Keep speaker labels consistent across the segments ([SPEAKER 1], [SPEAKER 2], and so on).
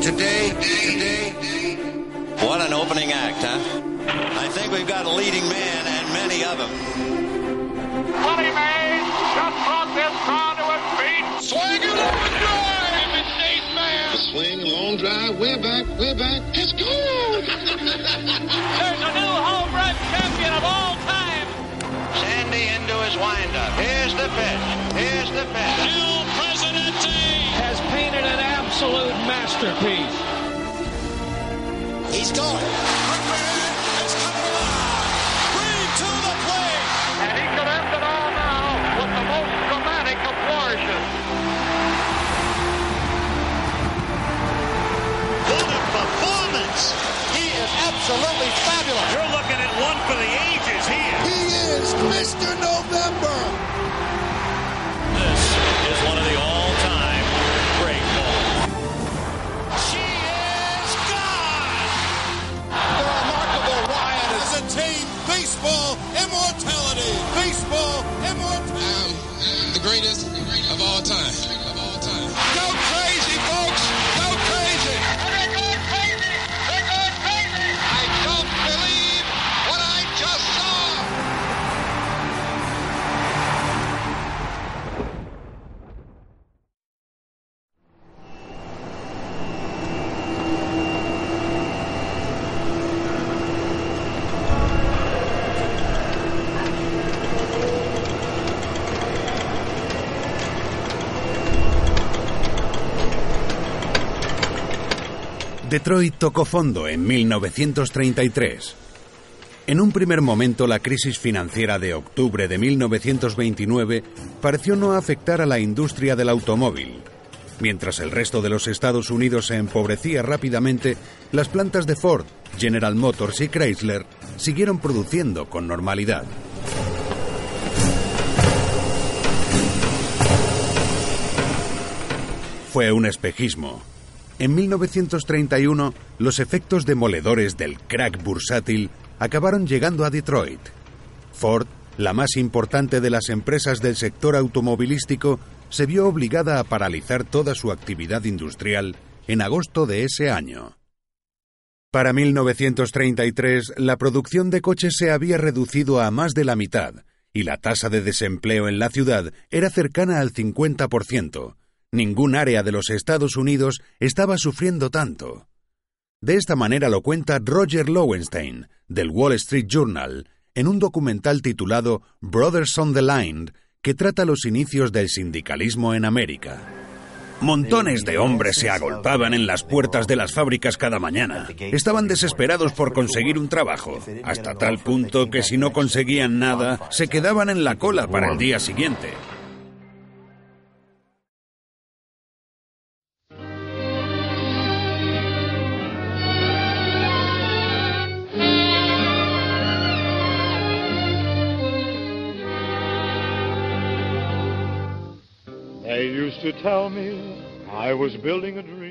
[SPEAKER 1] Today, today.
[SPEAKER 2] What an opening act, huh? I think we've got a leading man and many of them.
[SPEAKER 3] Willie Mays just brought this crowd to its feet.
[SPEAKER 4] Swing it on drive! It's man.
[SPEAKER 5] A swing, long drive, way back, way back. It's good!
[SPEAKER 3] There's a new home run champion of all time.
[SPEAKER 2] Sandy into his windup. Here's the pitch. Here's the pitch.
[SPEAKER 4] Il Presidente!
[SPEAKER 6] has painted an absolute masterpiece.
[SPEAKER 1] He's going.
[SPEAKER 4] It's coming alive! Green to the plate!
[SPEAKER 3] And he could end it all now with the most dramatic of flourishes.
[SPEAKER 7] What a performance! He is absolutely fabulous.
[SPEAKER 8] Detroit tocó fondo en 1933. En un primer momento, la crisis financiera de octubre de 1929 pareció no afectar a la industria del automóvil. Mientras el resto de los Estados Unidos se empobrecía rápidamente, las plantas de Ford, General Motors y Chrysler siguieron produciendo con normalidad. Fue un espejismo. En 1931, los efectos demoledores del crack bursátil acabaron llegando a Detroit. Ford, la más importante de las empresas del sector automovilístico, se vio obligada a paralizar toda su actividad industrial en agosto de ese año. Para 1933, la producción de coches se había reducido a más de la mitad y la tasa de desempleo en la ciudad era cercana al 50%. Ningún área de los Estados Unidos estaba sufriendo tanto. De esta manera lo cuenta Roger Lowenstein, del Wall Street Journal, en un documental titulado Brothers on the Line, que trata los inicios del sindicalismo en América. Montones de hombres se agolpaban en las puertas de las fábricas cada mañana. Estaban desesperados por conseguir un trabajo, hasta tal punto que si no conseguían nada, se quedaban en la cola para el día siguiente.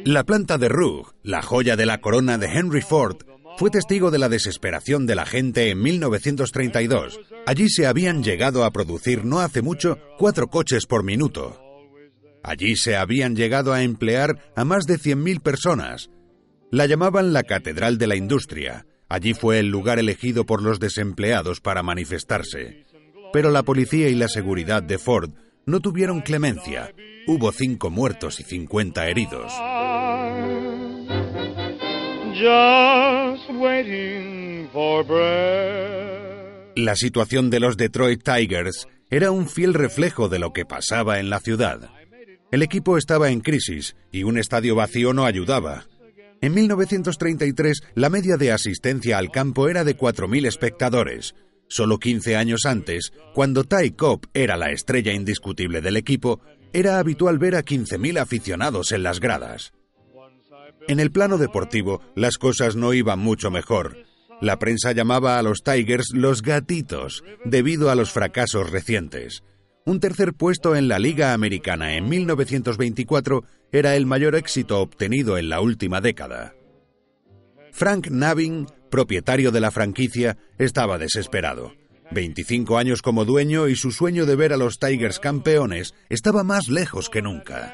[SPEAKER 8] La planta de Rugg, la joya de la corona de Henry Ford, fue testigo de la desesperación de la gente en 1932. Allí se habían llegado a producir no hace mucho cuatro coches por minuto. Allí se habían llegado a emplear a más de 100.000 personas. La llamaban la Catedral de la Industria. Allí fue el lugar elegido por los desempleados para manifestarse. Pero la policía y la seguridad de Ford no tuvieron clemencia. Hubo cinco muertos y 50 heridos. La situación de los Detroit Tigers era un fiel reflejo de lo que pasaba en la ciudad. El equipo estaba en crisis y un estadio vacío no ayudaba. En 1933, la media de asistencia al campo era de 4.000 espectadores. Solo 15 años antes, cuando Ty Cobb era la estrella indiscutible del equipo, era habitual ver a 15.000 aficionados en las gradas. En el plano deportivo, las cosas no iban mucho mejor. La prensa llamaba a los Tigers los gatitos, debido a los fracasos recientes. Un tercer puesto en la Liga Americana en 1924 era el mayor éxito obtenido en la última década. Frank Navin, propietario de la franquicia, estaba desesperado. 25 años como dueño y su sueño de ver a los Tigers campeones estaba más lejos que nunca.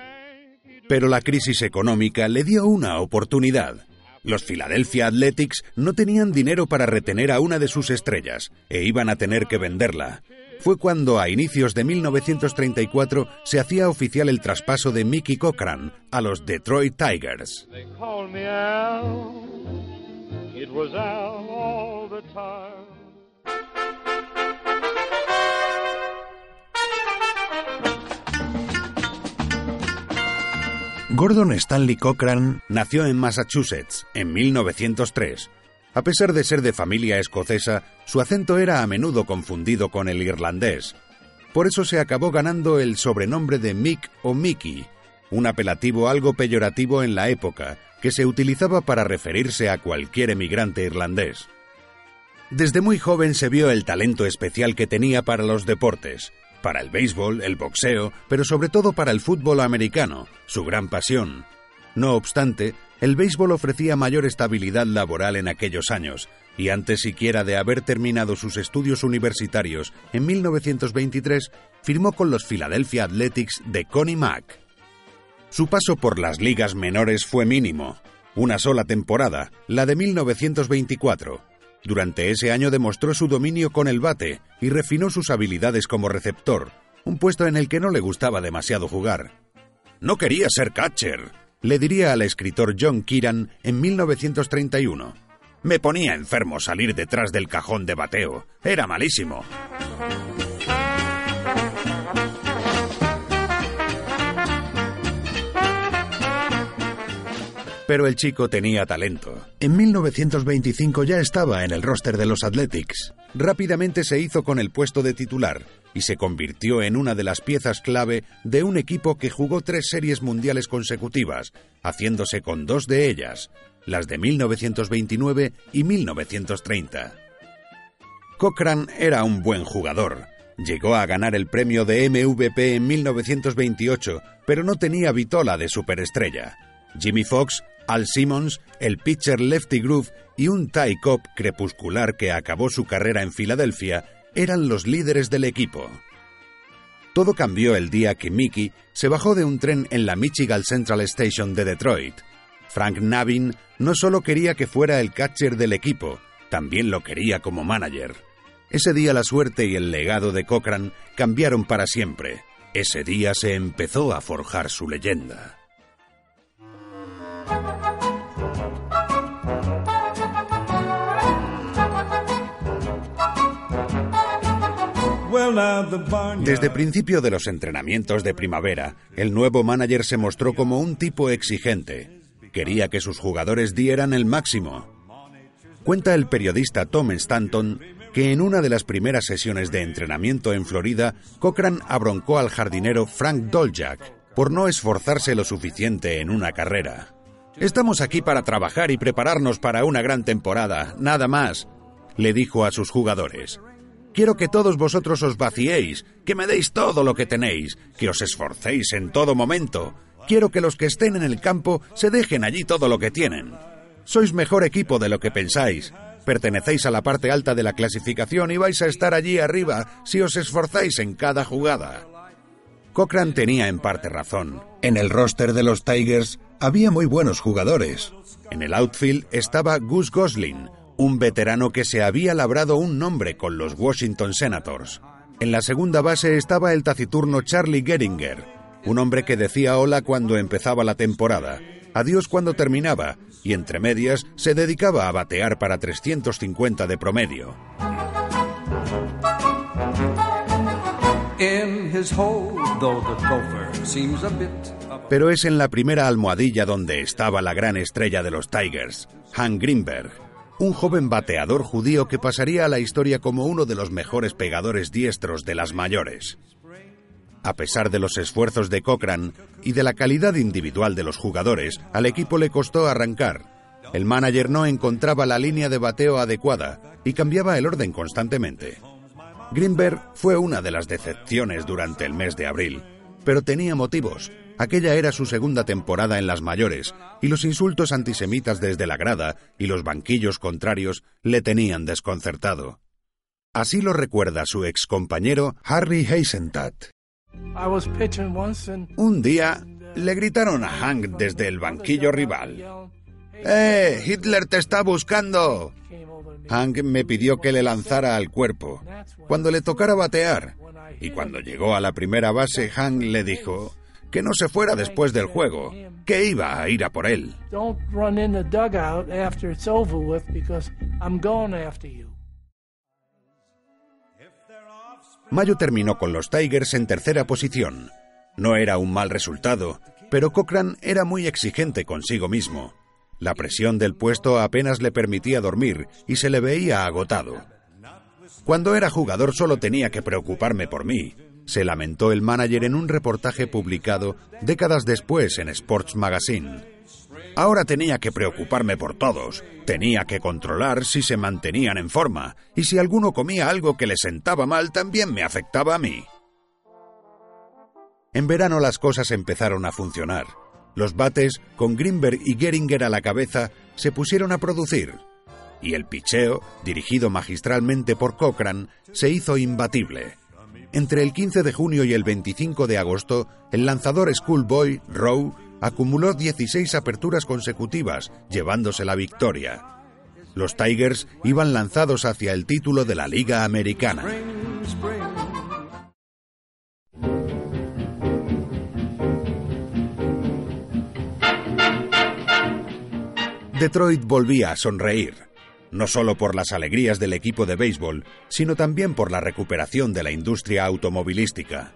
[SPEAKER 8] Pero la crisis económica le dio una oportunidad. Los Philadelphia Athletics no tenían dinero para retener a una de sus estrellas e iban a tener que venderla. Fue cuando a inicios de 1934 se hacía oficial el traspaso de Mickey Cochran a los Detroit Tigers.
[SPEAKER 9] It was Al all the time.
[SPEAKER 8] Gordon Stanley Cochran nació en Massachusetts en 1903. A pesar de ser de familia escocesa, su acento era a menudo confundido con el irlandés. Por eso se acabó ganando el sobrenombre de Mick o Mickey, un apelativo algo peyorativo en la época, que se utilizaba para referirse a cualquier emigrante irlandés. Desde muy joven se vio el talento especial que tenía para los deportes, para el béisbol, el boxeo, pero sobre todo para el fútbol americano, su gran pasión. No obstante, el béisbol ofrecía mayor estabilidad laboral en aquellos años, y antes siquiera de haber terminado sus estudios universitarios, en 1923 firmó con los Philadelphia Athletics de Connie Mack. Su paso por las ligas menores fue mínimo, una sola temporada, la de 1924. Durante ese año demostró su dominio con el bate y refinó sus habilidades como receptor, un puesto en el que no le gustaba demasiado jugar. No quería ser catcher, le diría al escritor John Kieran en 1931. Me ponía enfermo salir detrás del cajón de bateo. Era malísimo. Pero el chico tenía talento. En 1925 ya estaba en el roster de los Athletics. Rápidamente se hizo con el puesto de titular y se convirtió en una de las piezas clave de un equipo que jugó tres series mundiales consecutivas, haciéndose con dos de ellas, las de 1929 y 1930. Cochran era un buen jugador. Llegó a ganar el premio de MVP en 1928, pero no tenía vitola de superestrella. Jimmy Fox al Simmons, el pitcher Lefty Groove y un Ty Cobb crepuscular que acabó su carrera en Filadelfia eran los líderes del equipo. Todo cambió el día que Mickey se bajó de un tren en la Michigan Central Station de Detroit. Frank Navin no solo quería que fuera el catcher del equipo, también lo quería como manager. Ese día la suerte y el legado de Cochran cambiaron para siempre. Ese día se empezó a forjar su leyenda. Desde principio de los entrenamientos de primavera, el nuevo manager se mostró como un tipo exigente. Quería que sus jugadores dieran el máximo. Cuenta el periodista Tom Stanton que en una de las primeras sesiones de entrenamiento en Florida, Cochran abroncó al jardinero Frank Doljak por no esforzarse lo suficiente en una carrera. Estamos aquí para trabajar y prepararnos para una gran temporada, nada más, le dijo a sus jugadores. Quiero que todos vosotros os vaciéis, que me deis todo lo que tenéis, que os esforcéis en todo momento. Quiero que los que estén en el campo se dejen allí todo lo que tienen. Sois mejor equipo de lo que pensáis. Pertenecéis a la parte alta de la clasificación y vais a estar allí arriba si os esforzáis en cada jugada. Cochran tenía en parte razón. En el roster de los Tigers había muy buenos jugadores. En el outfield estaba Gus Gosling, un veterano que se había labrado un nombre con los Washington Senators. En la segunda base estaba el taciturno Charlie Geringer, un hombre que decía hola cuando empezaba la temporada, adiós cuando terminaba, y entre medias se dedicaba a batear para 350 de promedio. Pero es en la primera almohadilla donde estaba la gran estrella de los Tigers, Hank Greenberg, un joven bateador judío que pasaría a la historia como uno de los mejores pegadores diestros de las mayores. A pesar de los esfuerzos de Cochran y de la calidad individual de los jugadores, al equipo le costó arrancar. El manager no encontraba la línea de bateo adecuada y cambiaba el orden constantemente. Greenberg fue una de las decepciones durante el mes de abril, pero tenía motivos. Aquella era su segunda temporada en las mayores, y los insultos antisemitas desde la grada y los banquillos contrarios le tenían desconcertado. Así lo recuerda su excompañero Harry Heisentat. Un día le gritaron a Hank desde el banquillo rival. ¡Eh! ¡Hitler te está buscando! Hank me pidió que le lanzara al cuerpo, cuando le tocara batear. Y cuando llegó a la primera base, Hank le dijo que no se fuera después del juego, que iba a ir a por él. Mayo terminó con los Tigers en tercera posición. No era un mal resultado, pero Cochran era muy exigente consigo mismo. La presión del puesto apenas le permitía dormir y se le veía agotado. Cuando era jugador solo tenía que preocuparme por mí, se lamentó el manager en un reportaje publicado décadas después en Sports Magazine. Ahora tenía que preocuparme por todos, tenía que controlar si se mantenían en forma, y si alguno comía algo que le sentaba mal también me afectaba a mí. En verano las cosas empezaron a funcionar. Los bates, con Greenberg y Geringer a la cabeza, se pusieron a producir. Y el picheo, dirigido magistralmente por Cochran, se hizo imbatible. Entre el 15 de junio y el 25 de agosto, el lanzador Schoolboy, Rowe, acumuló 16 aperturas consecutivas, llevándose la victoria. Los Tigers iban lanzados hacia el título de la Liga Americana. Detroit volvía a sonreír, no solo por las alegrías del equipo de béisbol, sino también por la recuperación de la industria automovilística.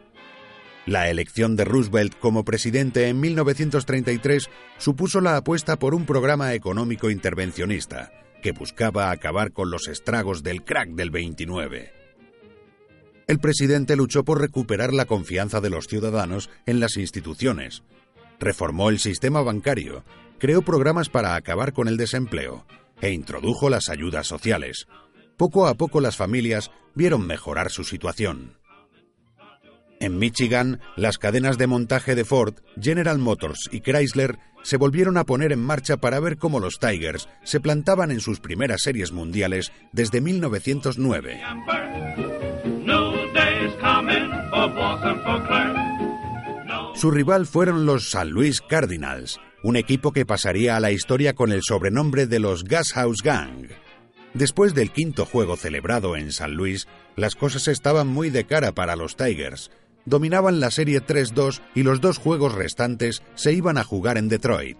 [SPEAKER 8] La elección de Roosevelt como presidente en 1933 supuso la apuesta por un programa económico intervencionista que buscaba acabar con los estragos del crack del 29. El presidente luchó por recuperar la confianza de los ciudadanos en las instituciones, reformó el sistema bancario creó programas para acabar con el desempleo e introdujo las ayudas sociales. Poco a poco las familias vieron mejorar su situación. En Michigan, las cadenas de montaje de Ford, General Motors y Chrysler se volvieron a poner en marcha para ver cómo los Tigers se plantaban en sus primeras series mundiales desde 1909. Su rival fueron los St. Louis Cardinals, un equipo que pasaría a la historia con el sobrenombre de los Gas House Gang. Después del quinto juego celebrado en San Luis, las cosas estaban muy de cara para los Tigers. Dominaban la serie 3-2 y los dos juegos restantes se iban a jugar en Detroit.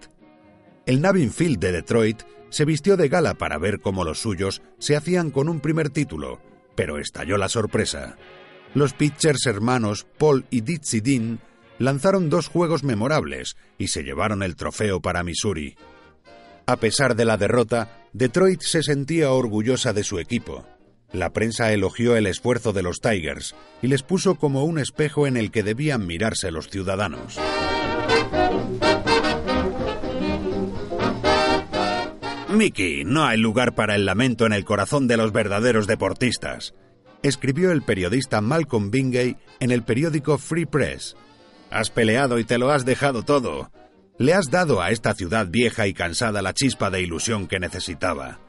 [SPEAKER 8] El Navin Field de Detroit se vistió de gala para ver cómo los suyos se hacían con un primer título, pero estalló la sorpresa. Los pitchers hermanos Paul y Ditsy Dean lanzaron dos juegos memorables y se llevaron el trofeo para Missouri. A pesar de la derrota, Detroit se sentía orgullosa de su equipo. La prensa elogió el esfuerzo de los Tigers y les puso como un espejo en el que debían mirarse los ciudadanos. Mickey, no hay lugar para el lamento en el corazón de los verdaderos deportistas, escribió el periodista Malcolm Bingay en el periódico Free Press, Has peleado y te lo has dejado todo. Le has dado a esta ciudad vieja y cansada la chispa de ilusión que necesitaba.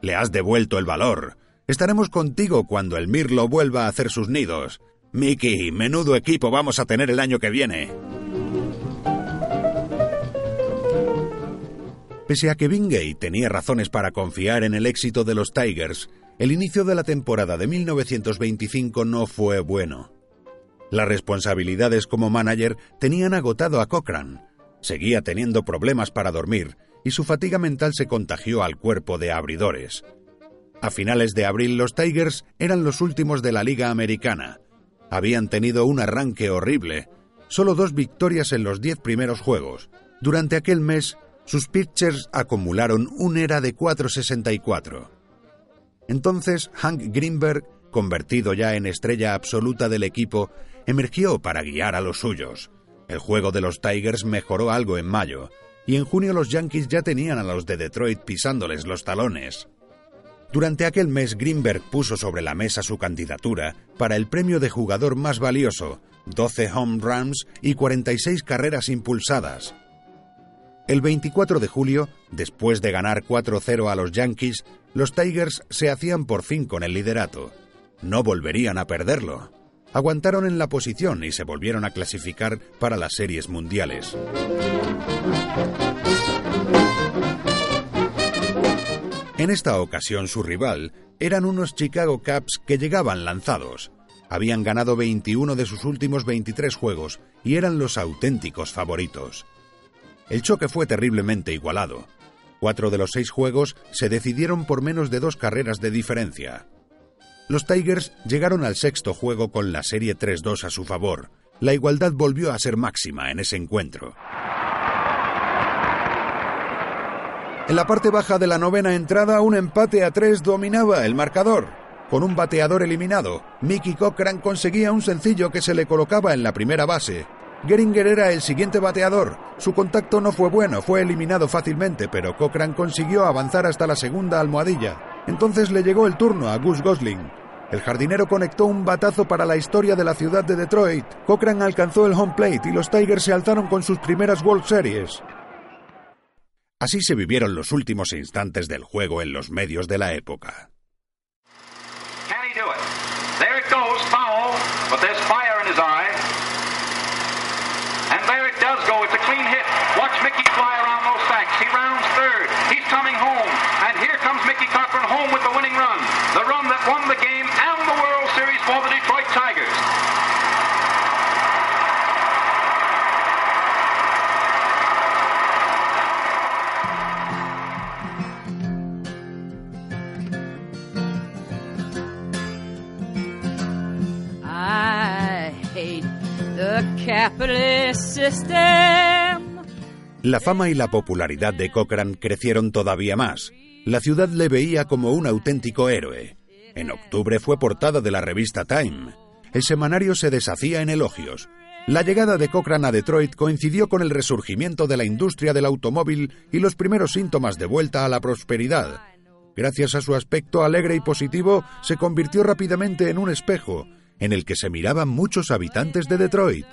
[SPEAKER 8] Le has devuelto el valor. Estaremos contigo cuando el Mirlo vuelva a hacer sus nidos. Mickey, menudo equipo vamos a tener el año que viene. Pese a que Bingay tenía razones para confiar en el éxito de los Tigers, el inicio de la temporada de 1925 no fue bueno. Las responsabilidades como manager tenían agotado a Cochran. Seguía teniendo problemas para dormir y su fatiga mental se contagió al cuerpo de abridores. A finales de abril los Tigers eran los últimos de la Liga Americana. Habían tenido un arranque horrible, solo dos victorias en los diez primeros juegos. Durante aquel mes, sus pitchers acumularon un era de 4.64. Entonces, Hank Greenberg, convertido ya en estrella absoluta del equipo, emergió para guiar a los suyos. El juego de los Tigers mejoró algo en mayo, y en junio los Yankees ya tenían a los de Detroit pisándoles los talones. Durante aquel mes Greenberg puso sobre la mesa su candidatura para el premio de jugador más valioso, 12 home runs y 46 carreras impulsadas. El 24 de julio, después de ganar 4-0 a los Yankees, los Tigers se hacían por fin con el liderato. No volverían a perderlo. Aguantaron en la posición y se volvieron a clasificar para las series mundiales. En esta ocasión su rival eran unos Chicago Cubs que llegaban lanzados. Habían ganado 21 de sus últimos 23 juegos y eran los auténticos favoritos. El choque fue terriblemente igualado. Cuatro de los seis juegos se decidieron por menos de dos carreras de diferencia. Los Tigers llegaron al sexto juego con la serie 3-2 a su favor. La igualdad volvió a ser máxima en ese encuentro. En la parte baja de la novena entrada, un empate a tres dominaba el marcador. Con un bateador eliminado, Mickey Cochran conseguía un sencillo que se le colocaba en la primera base. Geringer era el siguiente bateador. Su contacto no fue bueno, fue eliminado fácilmente, pero Cochran consiguió avanzar hasta la segunda almohadilla. Entonces le llegó el turno a Gus Gosling. El jardinero conectó un batazo para la historia de la ciudad de Detroit. Cochran alcanzó el home plate y los Tigers se alzaron con sus primeras World Series. Así se vivieron los últimos instantes del juego en los medios de la época.
[SPEAKER 3] Coming home. And here comes Mickey Cochran home with the winning run. The run that won the game
[SPEAKER 8] La fama y la popularidad de Cochran crecieron todavía más. La ciudad le veía como un auténtico héroe. En octubre fue portada de la revista Time. El semanario se deshacía en elogios. La llegada de Cochran a Detroit coincidió con el resurgimiento de la industria del automóvil y los primeros síntomas de vuelta a la prosperidad. Gracias a su aspecto alegre y positivo, se convirtió rápidamente en un espejo, en el que se miraban muchos habitantes de Detroit.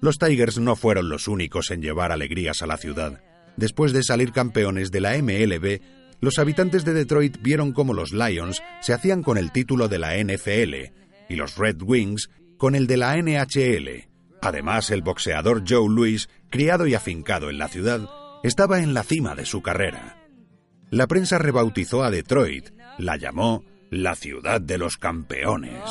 [SPEAKER 8] Los Tigers no fueron los únicos en llevar alegrías a la ciudad. Después de salir campeones de la MLB, los habitantes de Detroit vieron cómo los Lions se hacían con el título de la NFL y los Red Wings con el de la NHL. Además, el boxeador Joe Louis, criado y afincado en la ciudad, estaba en la cima de su carrera. La prensa rebautizó a Detroit, la llamó la ciudad de los campeones.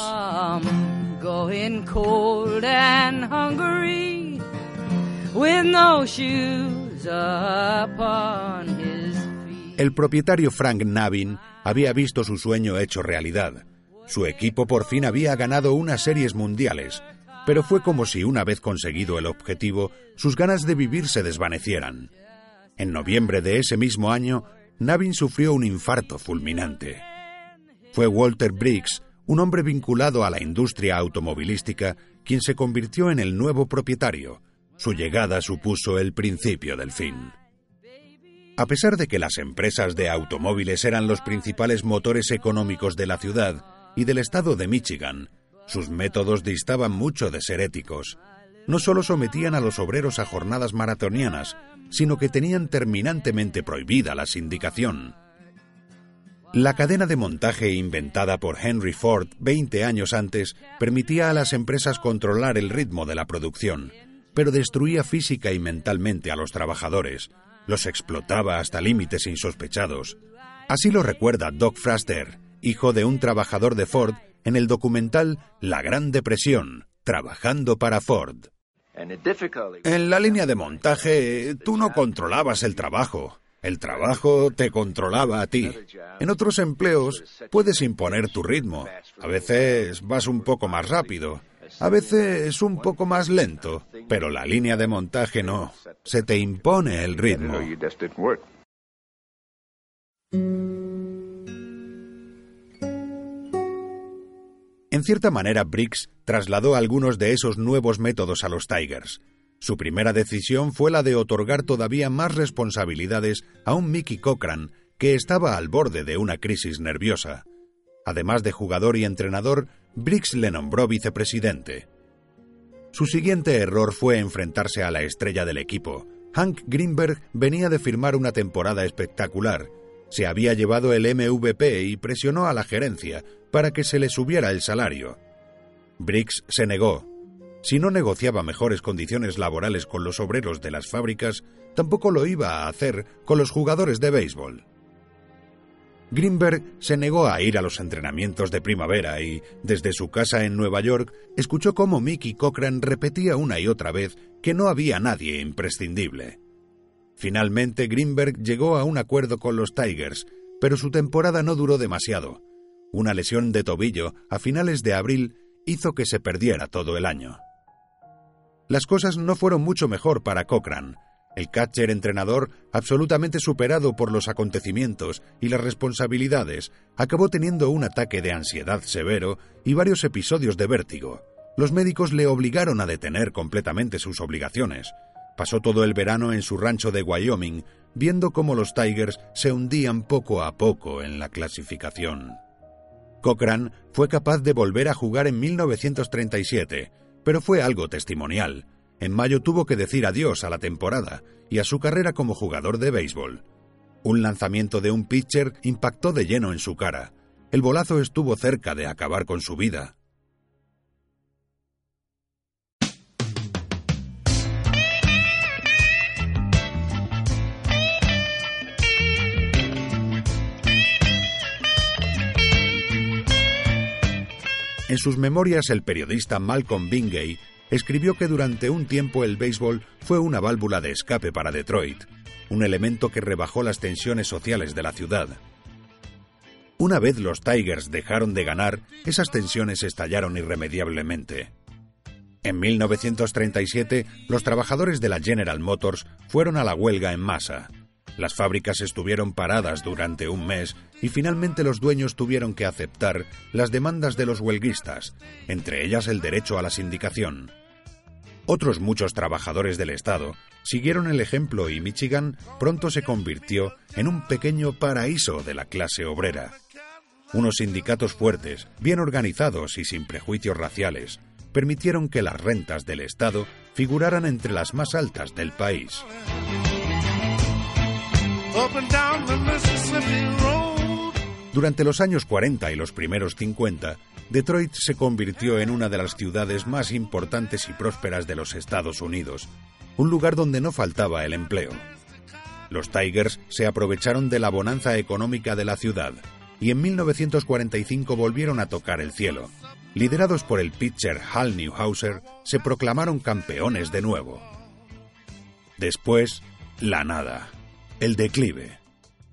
[SPEAKER 8] El propietario Frank Navin había visto su sueño hecho realidad. Su equipo por fin había ganado unas series mundiales, pero fue como si una vez conseguido el objetivo, sus ganas de vivir se desvanecieran. En noviembre de ese mismo año, Navin sufrió un infarto fulminante. Fue Walter Briggs, un hombre vinculado a la industria automovilística, quien se convirtió en el nuevo propietario. Su llegada supuso el principio del fin. A pesar de que las empresas de automóviles eran los principales motores económicos de la ciudad y del estado de Michigan, sus métodos distaban mucho de ser éticos. No solo sometían a los obreros a jornadas maratonianas, sino que tenían terminantemente prohibida la sindicación. La cadena de montaje inventada por Henry Ford 20 años antes permitía a las empresas controlar el ritmo de la producción, pero destruía física y mentalmente a los trabajadores, los explotaba hasta límites insospechados. Así lo recuerda Doc Fraster, hijo de un trabajador de Ford, en el documental La Gran Depresión, trabajando para Ford. En la línea de montaje, tú no controlabas el trabajo. El trabajo te controlaba a ti. En otros empleos puedes imponer tu ritmo. A veces vas un poco más rápido, a veces un poco más lento, pero la línea de montaje no. Se te impone el ritmo. En cierta manera, Briggs trasladó algunos de esos nuevos métodos a los Tigers. Su primera decisión fue la de otorgar todavía más responsabilidades a un Mickey Cochran que estaba al borde de una crisis nerviosa. Además de jugador y entrenador, Briggs le nombró vicepresidente. Su siguiente error fue enfrentarse a la estrella del equipo. Hank Greenberg venía de firmar una temporada espectacular. Se había llevado el MVP y presionó a la gerencia para que se le subiera el salario. Briggs se negó. Si no negociaba mejores condiciones laborales con los obreros de las fábricas, tampoco lo iba a hacer con los jugadores de béisbol. Greenberg se negó a ir a los entrenamientos de primavera y, desde su casa en Nueva York, escuchó cómo Mickey Cochran repetía una y otra vez que no había nadie imprescindible. Finalmente, Greenberg llegó a un acuerdo con los Tigers, pero su temporada no duró demasiado. Una lesión de tobillo a finales de abril hizo que se perdiera todo el año. Las cosas no fueron mucho mejor para Cochran, el catcher entrenador, absolutamente superado por los acontecimientos y las responsabilidades, acabó teniendo un ataque de ansiedad severo y varios episodios de vértigo. Los médicos le obligaron a detener completamente sus obligaciones. Pasó todo el verano en su rancho de Wyoming, viendo cómo los Tigers se hundían poco a poco en la clasificación. Cochran fue capaz de volver a jugar en 1937, pero fue algo testimonial en mayo tuvo que decir adiós a la temporada y a su carrera como jugador de béisbol. Un lanzamiento de un pitcher impactó de lleno en su cara. El bolazo estuvo cerca de acabar con su vida. En sus memorias, el periodista Malcolm Bingay escribió que durante un tiempo el béisbol fue una válvula de escape para Detroit, un elemento que rebajó las tensiones sociales de la ciudad. Una vez los Tigers dejaron de ganar, esas tensiones estallaron irremediablemente. En 1937, los trabajadores de la General Motors fueron a la huelga en masa. Las fábricas estuvieron paradas durante un mes y finalmente los dueños tuvieron que aceptar las demandas de los huelguistas, entre ellas el derecho a la sindicación. Otros muchos trabajadores del Estado siguieron el ejemplo y Michigan pronto se convirtió en un pequeño paraíso de la clase obrera. Unos sindicatos fuertes, bien organizados y sin prejuicios raciales, permitieron que las rentas del Estado figuraran entre las más altas del país. Durante los años 40 y los primeros 50, Detroit se convirtió en una de las ciudades más importantes y prósperas de los Estados Unidos, un lugar donde no faltaba el empleo. Los Tigers se aprovecharon de la bonanza económica de la ciudad y en 1945 volvieron a tocar el cielo. Liderados por el pitcher Hal Newhauser, se proclamaron campeones de nuevo. Después, la nada el declive.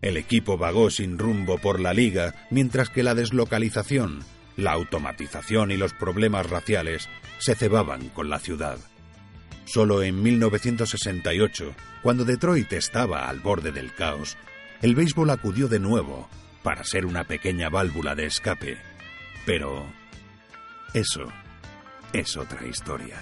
[SPEAKER 8] El equipo vagó sin rumbo por la liga, mientras que la deslocalización, la automatización y los problemas raciales se cebaban con la ciudad. Solo en 1968, cuando Detroit estaba al borde del caos, el béisbol acudió de nuevo para ser una pequeña válvula de escape. Pero eso es otra historia.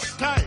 [SPEAKER 8] Time.